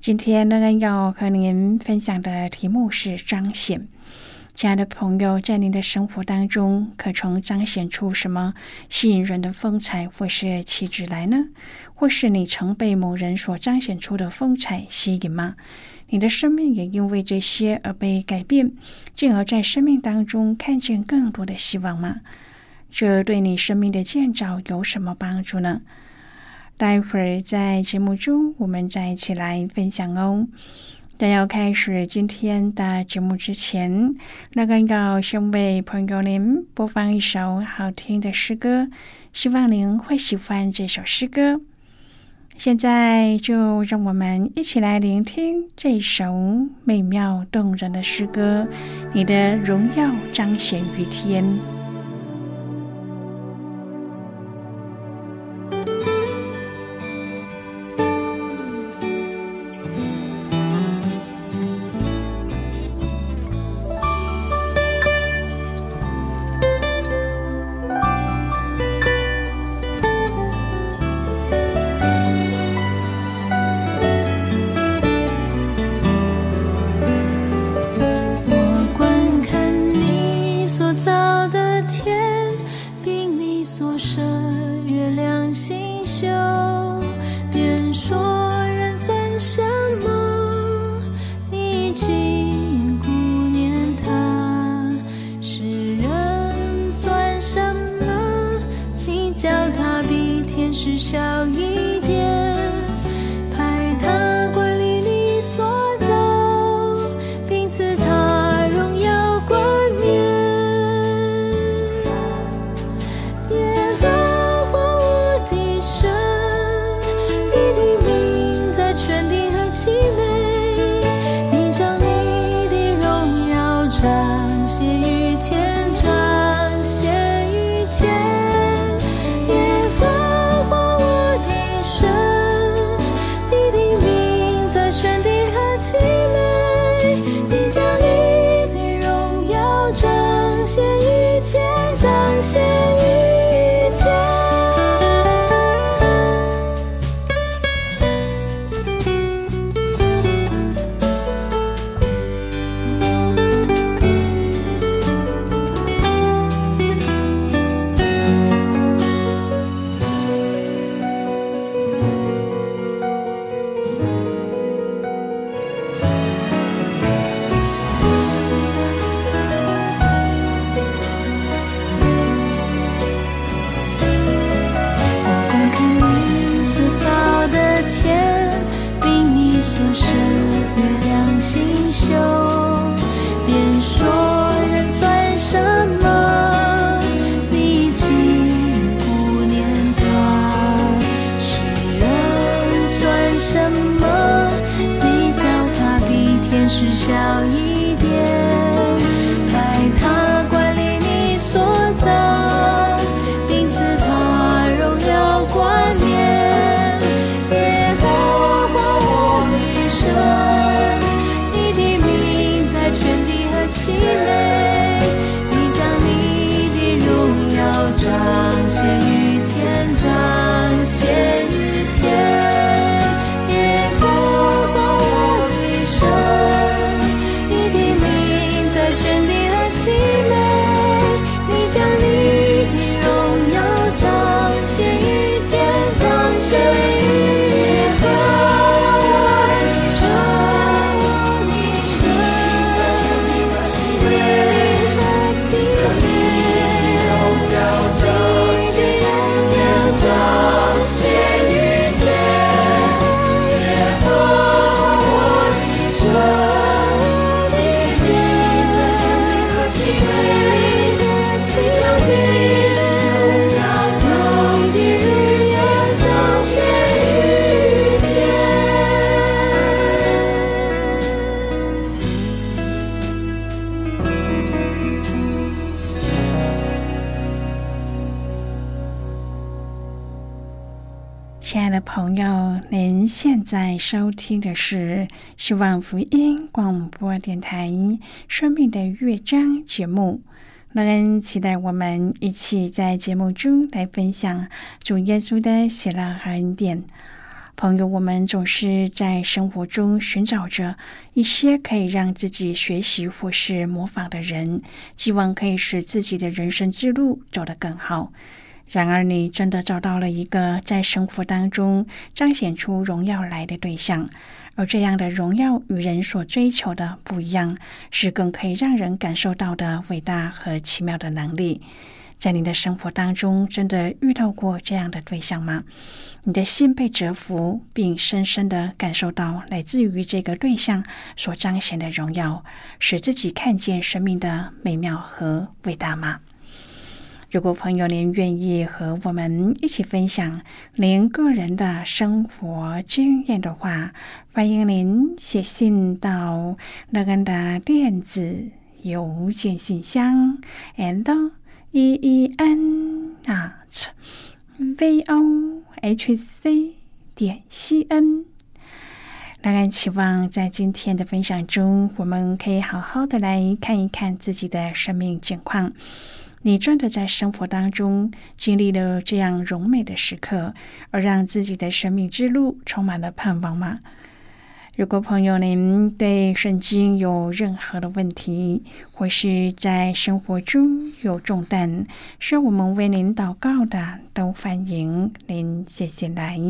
今天仍然要和您分享的题目是彰显。亲爱的朋友，在您的生活当中，可曾彰显出什么吸引人的风采或是气质来呢？或是你曾被某人所彰显出的风采吸引吗？你的生命也因为这些而被改变，进而在生命当中看见更多的希望吗？这对你生命的建造有什么帮助呢？待会儿在节目中，我们再一起来分享哦。在要开始今天的节目之前，那个要先为朋友您播放一首好听的诗歌，希望您会喜欢这首诗歌。现在就让我们一起来聆听这首美妙动人的诗歌，《你的荣耀彰显于天》。笑意在收听的是希望福音广播电台《生命的乐章》节目。乐恩期待我们一起在节目中来分享主耶稣的喜乐和恩典。朋友，我们总是在生活中寻找着一些可以让自己学习或是模仿的人，希望可以使自己的人生之路走得更好。然而，你真的找到了一个在生活当中彰显出荣耀来的对象，而这样的荣耀与人所追求的不一样，是更可以让人感受到的伟大和奇妙的能力。在你的生活当中，真的遇到过这样的对象吗？你的心被折服，并深深的感受到来自于这个对象所彰显的荣耀，使自己看见生命的美妙和伟大吗？如果朋友您愿意和我们一起分享您个人的生活经验的话，欢迎您写信到乐安的电子邮件信箱，and e e n at v o h c 点 c n。乐安期望在今天的分享中，我们可以好好的来看一看自己的生命境况。你真的在生活当中经历了这样荣美的时刻，而让自己的生命之路充满了盼望吗？如果朋友您对圣经有任何的问题，或是在生活中有重担需要我们为您祷告的，都欢迎您写信来。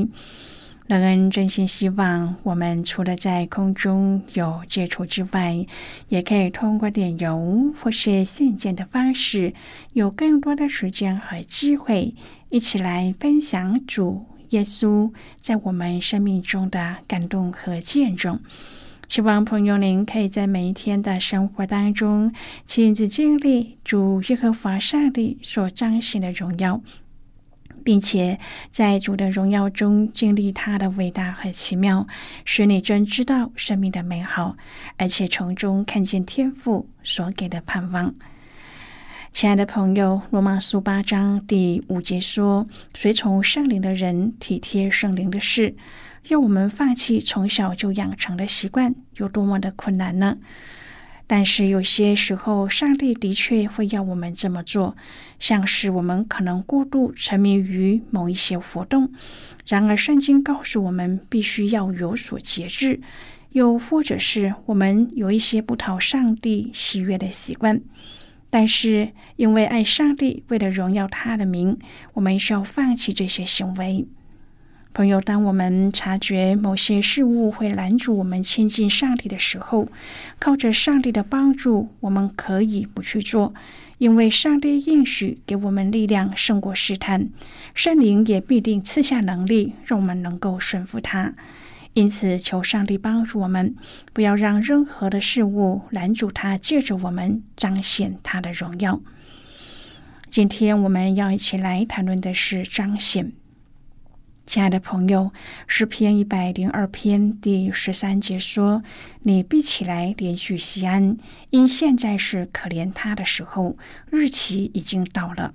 乐恩真心希望，我们除了在空中有接触之外，也可以通过点油或是信件的方式，有更多的时间和机会，一起来分享主耶稣在我们生命中的感动和见证。希望朋友您可以在每一天的生活当中，亲自经历主耶和华上帝所彰显的荣耀。并且在主的荣耀中经历他的伟大和奇妙，使你真知道生命的美好，而且从中看见天父所给的盼望。亲爱的朋友，罗马书八章第五节说：“随从圣灵的人体贴圣灵的事。”要我们放弃从小就养成的习惯，有多么的困难呢？但是有些时候，上帝的确会要我们这么做，像是我们可能过度沉迷于某一些活动。然而，圣经告诉我们必须要有所节制；又或者是我们有一些不讨上帝喜悦的习惯。但是，因为爱上帝，为了荣耀他的名，我们需要放弃这些行为。朋友，当我们察觉某些事物会拦阻我们亲近上帝的时候，靠着上帝的帮助，我们可以不去做，因为上帝应许给我们力量胜过试探，圣灵也必定赐下能力，让我们能够顺服他。因此，求上帝帮助我们，不要让任何的事物拦阻他借着我们彰显他的荣耀。今天我们要一起来谈论的是彰显。亲爱的朋友，诗篇一百零二篇第十三节说：“你闭起来，连续西安，因现在是可怜他的时候，日期已经到了。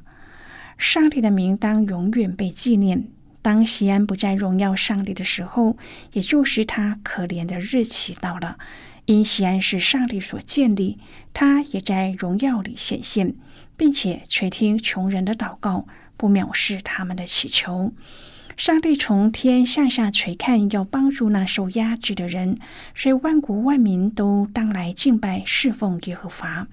上帝的名当永远被纪念。当西安不再荣耀上帝的时候，也就是他可怜的日期到了。因西安是上帝所建立，他也在荣耀里显现，并且垂听穷人的祷告，不藐视他们的祈求。”上帝从天向下垂看，要帮助那受压制的人，所以万国万民都当来敬拜侍奉耶和华。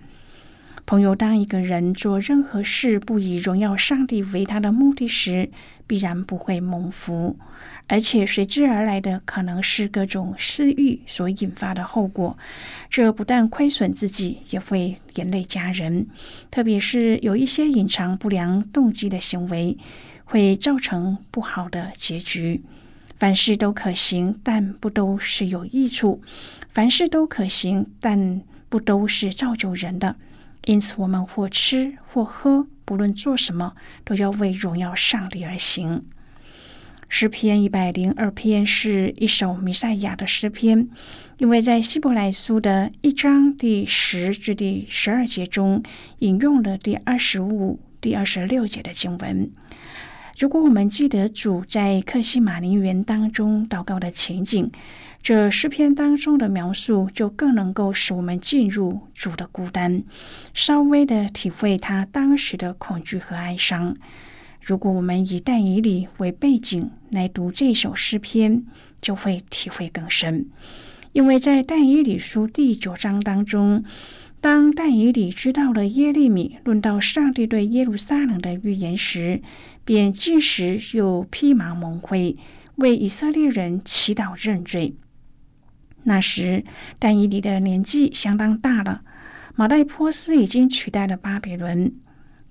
朋友，当一个人做任何事不以荣耀上帝为他的目的时，必然不会蒙福，而且随之而来的可能是各种私欲所引发的后果。这不但亏损自己，也会连累家人，特别是有一些隐藏不良动机的行为。会造成不好的结局。凡事都可行，但不都是有益处；凡事都可行，但不都是造就人的。因此，我们或吃或喝，不论做什么，都要为荣耀上帝而行。诗篇一百零二篇是一首弥赛亚的诗篇，因为在希伯来书的一章第十至第十二节中引用了第二十五、第二十六节的经文。如果我们记得主在克西马林园当中祷告的情景，这诗篇当中的描述就更能够使我们进入主的孤单，稍微的体会他当时的恐惧和哀伤。如果我们以但以理为背景来读这首诗篇，就会体会更深。因为在但以理书第九章当中，当但以理知道了耶利米论到上帝对耶路撒冷的预言时，便进食又披麻蒙灰，为以色列人祈祷认罪。那时，但以理的年纪相当大了，马代波斯已经取代了巴比伦。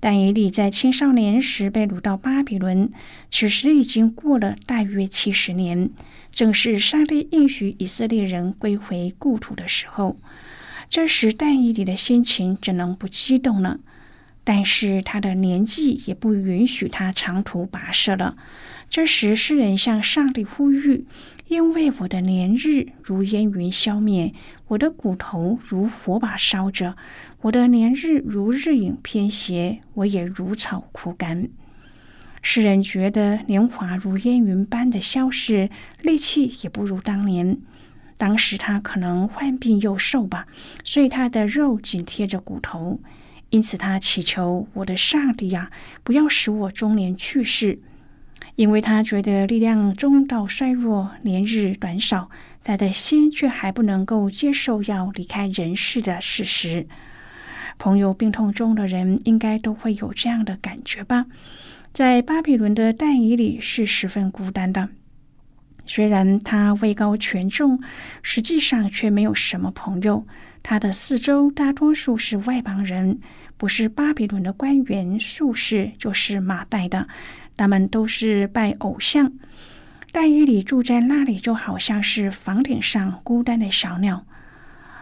但以理在青少年时被掳到巴比伦，此时已经过了大约七十年，正是上帝应许以色列人归回故土的时候。这时，但以理的心情怎能不激动呢？但是他的年纪也不允许他长途跋涉了。这时，诗人向上帝呼吁。因为我的年日如烟云消灭，我的骨头如火把烧着，我的年日如日影偏斜，我也如草枯干。诗人觉得年华如烟云般的消逝，力气也不如当年。当时他可能患病又瘦吧，所以他的肉紧贴着骨头。因此他祈求我的上帝呀，不要使我中年去世。因为他觉得力量中道衰弱，年日短少，他的心却还不能够接受要离开人世的事实。朋友病痛中的人应该都会有这样的感觉吧？在巴比伦的但以里是十分孤单的，虽然他位高权重，实际上却没有什么朋友。他的四周大多数是外邦人，不是巴比伦的官员、术士，就是马代的。他们都是拜偶像，但以里住在那里，就好像是房顶上孤单的小鸟。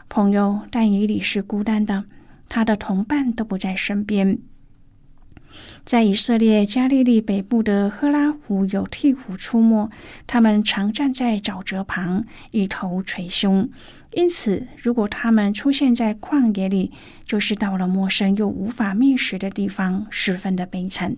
朋友，但以里是孤单的，他的同伴都不在身边。在以色列加利利北部的赫拉湖有鹈鹕出没，他们常站在沼泽旁，以头捶胸。因此，如果他们出现在旷野里，就是到了陌生又无法觅食的地方，十分的悲惨。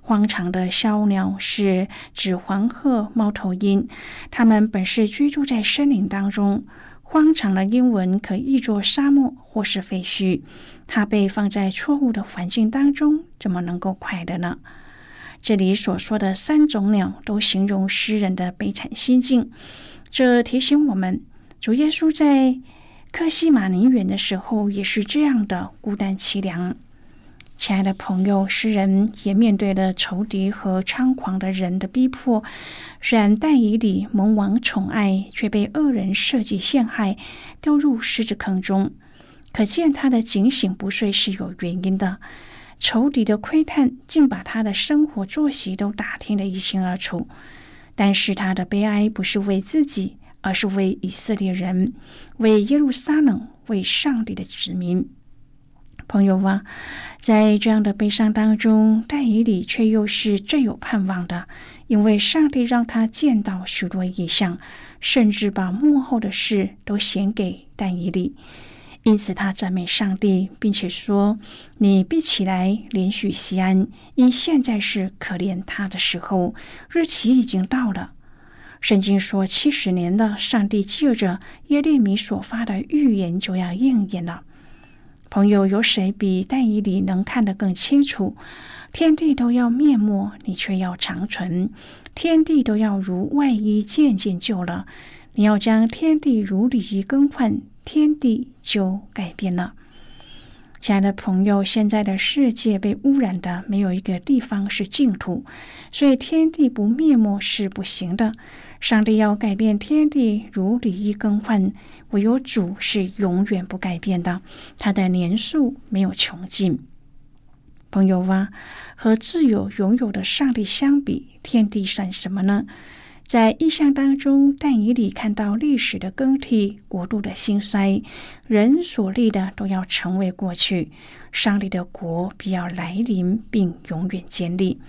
荒场的枭鸟是指黄鹤、猫头鹰，它们本是居住在森林当中。荒场的英文可译作沙漠或是废墟。它被放在错误的环境当中，怎么能够快乐呢？这里所说的三种鸟，都形容诗人的悲惨心境。这提醒我们，主耶稣在克西马尼园的时候，也是这样的孤单凄凉。亲爱的朋友，诗人也面对了仇敌和猖狂的人的逼迫。虽然但以里蒙王宠爱，却被恶人设计陷害，丢入狮子坑中。可见他的警醒不睡是有原因的。仇敌的窥探，竟把他的生活作息都打听得一清二楚。但是他的悲哀不是为自己，而是为以色列人，为耶路撒冷，为上帝的子民。朋友啊，在这样的悲伤当中，但以理却又是最有盼望的，因为上帝让他见到许多异象，甚至把幕后的事都显给但以理。因此，他赞美上帝，并且说：“你必起来，连续西安，因现在是可怜他的时候，日期已经到了。”圣经说：“七十年的，上帝借着耶利米所发的预言就要应验了。”朋友，有谁比但以理能看得更清楚？天地都要灭没，你却要长存；天地都要如外衣渐渐旧了，你要将天地如礼仪更换，天地就改变了。亲爱的朋友，现在的世界被污染的，没有一个地方是净土，所以天地不灭没是不行的。上帝要改变天地，如礼仪更换，唯有主是永远不改变的。他的年数没有穷尽。朋友啊，和自有拥有的上帝相比，天地算什么呢？在意象当中，但以理看到历史的更替，国度的兴衰，人所立的都要成为过去，上帝的国必要来临，并永远建立。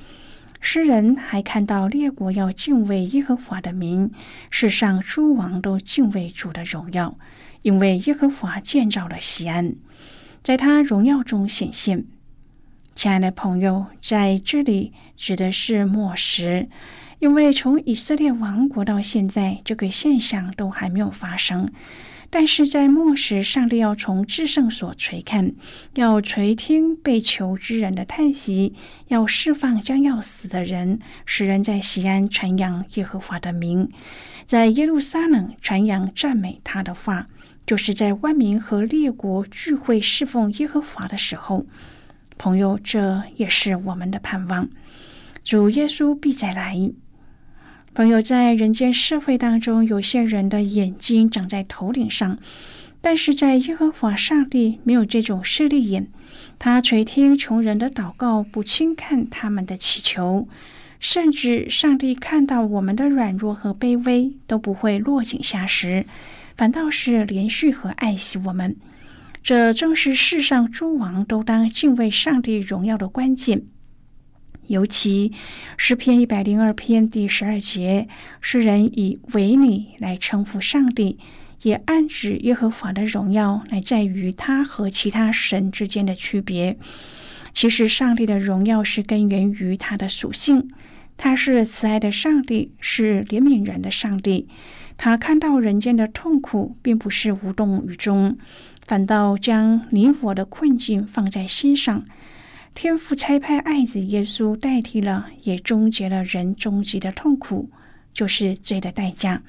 诗人还看到列国要敬畏耶和华的名，世上诸王都敬畏主的荣耀，因为耶和华建造了西安，在他荣耀中显现。亲爱的朋友，在这里指的是末时，因为从以色列王国到现在，这个现象都还没有发生。但是在末时，上帝要从至圣所垂看，要垂听被囚之人的叹息，要释放将要死的人，使人在西安传扬耶和华的名，在耶路撒冷传扬赞美他的话，就是在万民和列国聚会侍奉耶和华的时候。朋友，这也是我们的盼望。主耶稣必再来。朋友，在人间社会当中，有些人的眼睛长在头顶上，但是在耶和华上帝没有这种势力眼，他垂听穷人的祷告，不轻看他们的祈求，甚至上帝看到我们的软弱和卑微，都不会落井下石，反倒是连续和爱惜我们。这正是世上诸王都当敬畏上帝荣耀的关键。尤其诗篇一百零二篇第十二节，诗人以为你来称呼上帝，也暗指耶和华的荣耀乃在于他和其他神之间的区别。其实，上帝的荣耀是根源于他的属性，他是慈爱的上帝，是怜悯人的上帝。他看到人间的痛苦，并不是无动于衷，反倒将你我的困境放在心上。天父差派爱子耶稣代替了，也终结了人终极的痛苦，就是罪的代价。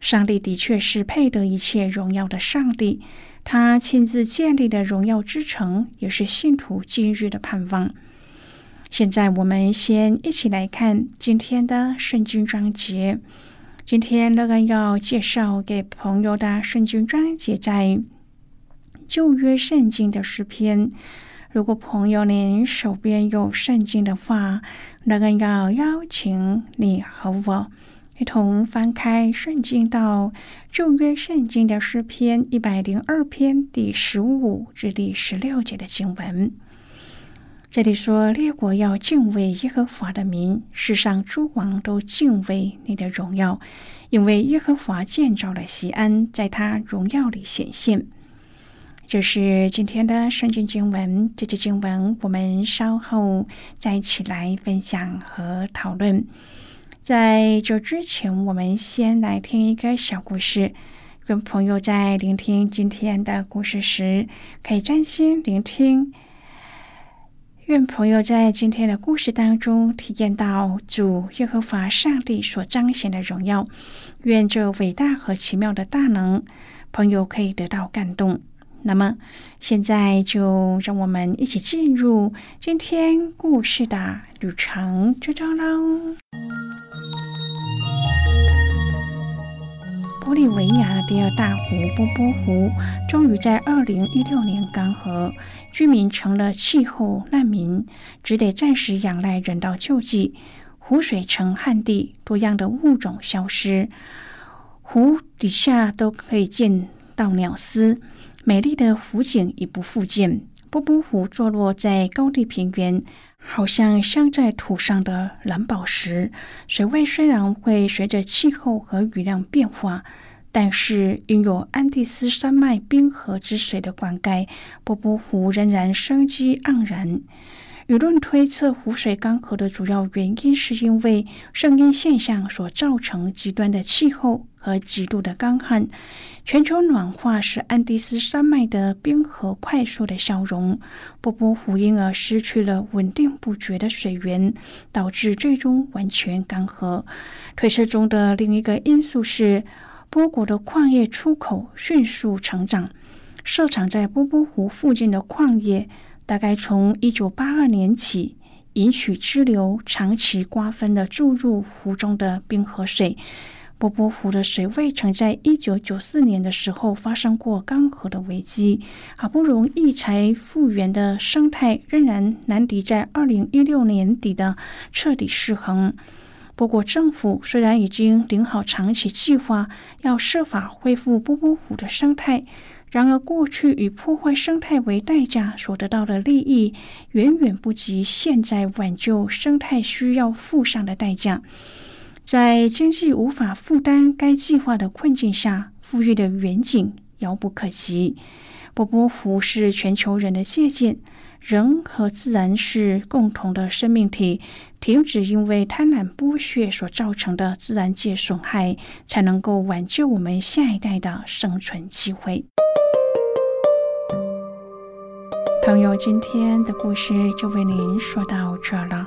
上帝的确是配得一切荣耀的上帝，他亲自建立的荣耀之城，也是信徒今日的盼望。现在我们先一起来看今天的圣经章节。今天乐恩要介绍给朋友的圣经章节，在旧约圣经的诗篇。如果朋友您手边有圣经的话，那个要邀请你和我一同翻开圣经到旧约圣经的诗篇一百零二篇第十五至第十六节的经文。这里说：列国要敬畏耶和华的名，世上诸王都敬畏你的荣耀，因为耶和华建造了西安，在他荣耀里显现。就是今天的圣经经文，这节经文我们稍后再一起来分享和讨论。在这之前，我们先来听一个小故事。跟朋友在聆听今天的故事时，可以专心聆听。愿朋友在今天的故事当中体验到主耶和华上帝所彰显的荣耀。愿这伟大和奇妙的大能，朋友可以得到感动。那么，现在就让我们一起进入今天故事的旅程之中喽。玻利维亚第二大湖波波湖终于在二零一六年干涸，居民成了气候难民，只得暂时仰赖人道救济。湖水成旱地，多样的物种消失，湖底下都可以见到鸟丝。美丽的湖景已不复见。波波湖坐落在高地平原，好像镶在土上的蓝宝石。水位虽然会随着气候和雨量变化，但是因有安第斯山脉冰河之水的灌溉，波波湖仍然生机盎然。舆论推测，湖水干涸的主要原因是因为圣婴现象所造成极端的气候。和极度的干旱，全球暖化使安第斯山脉的冰河快速的消融，波波湖因而失去了稳定不绝的水源，导致最终完全干涸。推测中的另一个因素是，波国的矿业出口迅速成长，设厂在波波湖附近的矿业，大概从一九八二年起，引取支流长期瓜分的注入湖中的冰河水。波波湖的水位曾在一九九四年的时候发生过干涸的危机，好不容易才复原的生态仍然难敌在二零一六年底的彻底失衡。不过，政府虽然已经定好长期计划，要设法恢复波波湖的生态，然而过去以破坏生态为代价所得到的利益，远远不及现在挽救生态需要付上的代价。在经济无法负担该计划的困境下，富裕的远景遥不可及。波波湖是全球人的借鉴，人和自然是共同的生命体，停止因为贪婪剥削所造成的自然界损害，才能够挽救我们下一代的生存机会。朋友，今天的故事就为您说到这了。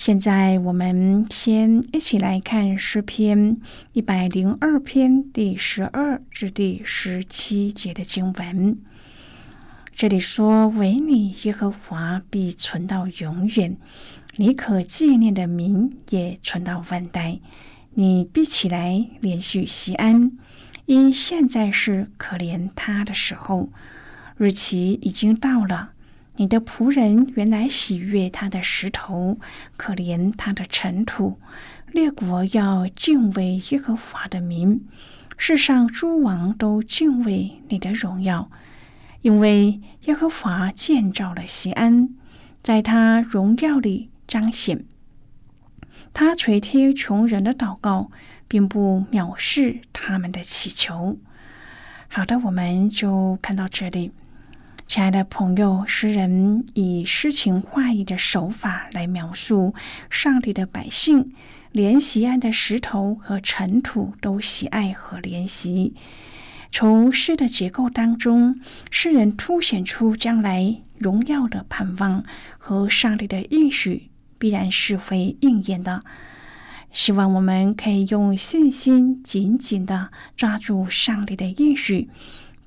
现在，我们先一起来看诗篇一百零二篇第十二至第十七节的经文。这里说：“唯你耶和华必存到永远，你可纪念的名也存到万代。你必起来连续西安，因现在是可怜他的时候，日期已经到了。你的仆人原来喜悦他的石头，可怜他的尘土。列国要敬畏耶和华的名，世上诸王都敬畏你的荣耀。”因为耶和华建造了西安，在他荣耀里彰显。他垂听穷人的祷告，并不藐视他们的祈求。好的，我们就看到这里。亲爱的朋友，诗人以诗情画意的手法来描述上帝的百姓，连西安的石头和尘土都喜爱和怜惜。从诗的结构当中，诗人凸显出将来荣耀的盼望和上帝的应许必然是会应验的。希望我们可以用信心紧紧的抓住上帝的应许，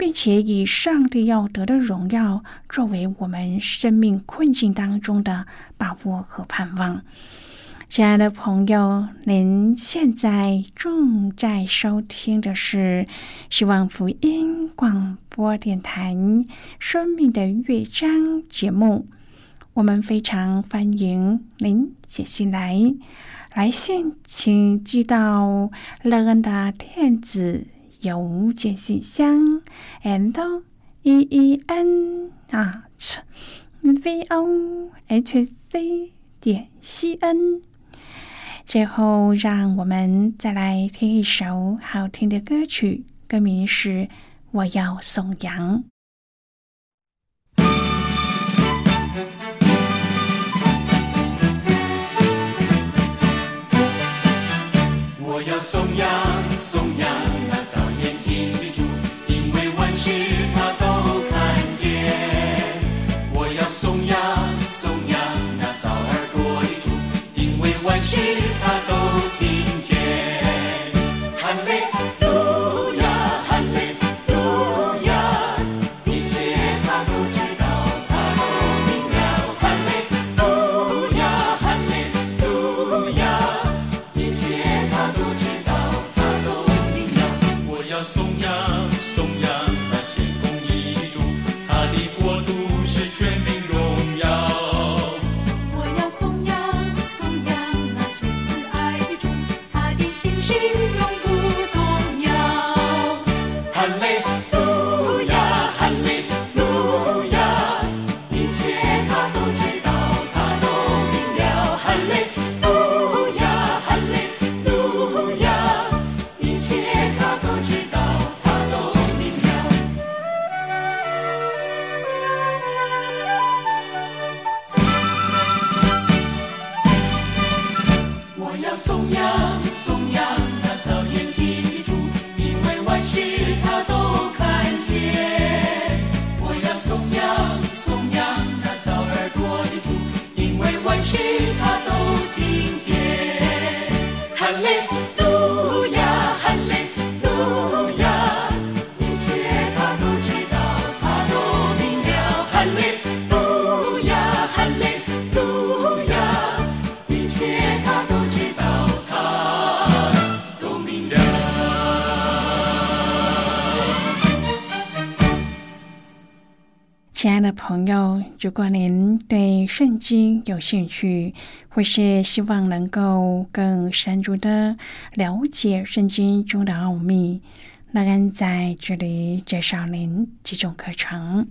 并且以上帝要得的荣耀作为我们生命困境当中的把握和盼望。亲爱的朋友，您现在正在收听的是希望福音广播电台《生命的乐章》节目。我们非常欢迎您写信来，来信请寄到乐恩的电子邮件信箱，and e e n at v o h c 点 c n。最后，让我们再来听一首好听的歌曲，歌名是《我要颂扬》。我要颂扬，颂扬事他都看见。我要颂扬，颂扬那早耳朵的主，因为万事。他都朋友，如果您对圣经有兴趣，或是希望能够更深入的了解圣经中的奥秘，那俺在这里介绍您几种课程。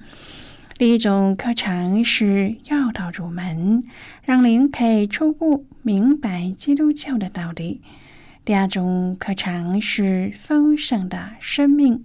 第一种课程是要道入门，让您可以初步明白基督教的道理。第二种课程是丰盛的生命。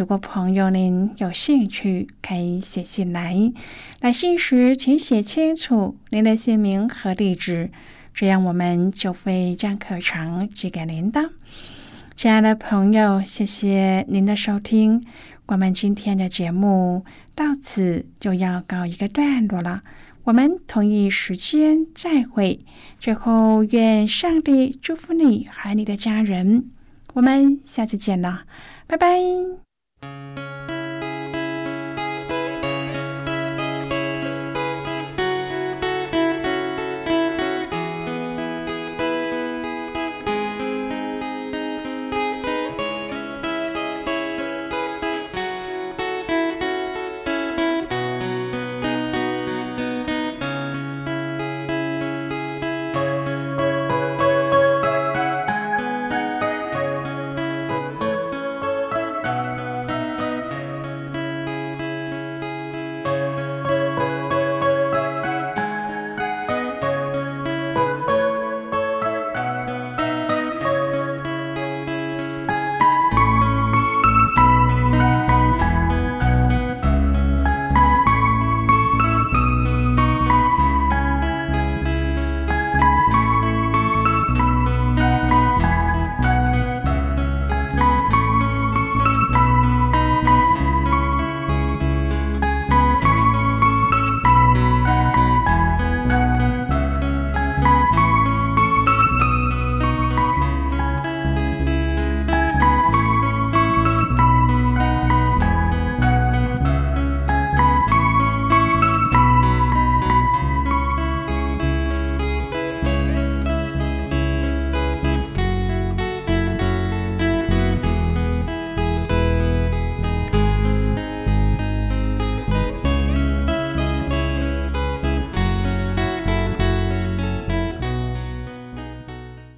如果朋友您有兴趣，可以写信来。来信时，请写清楚您的姓名和地址，这样我们就会将课程寄给您的。亲爱的朋友，谢谢您的收听。我们今天的节目到此就要告一个段落了。我们同一时间再会。最后，愿上帝祝福你和你的家人。我们下次见了，拜拜。Thank you.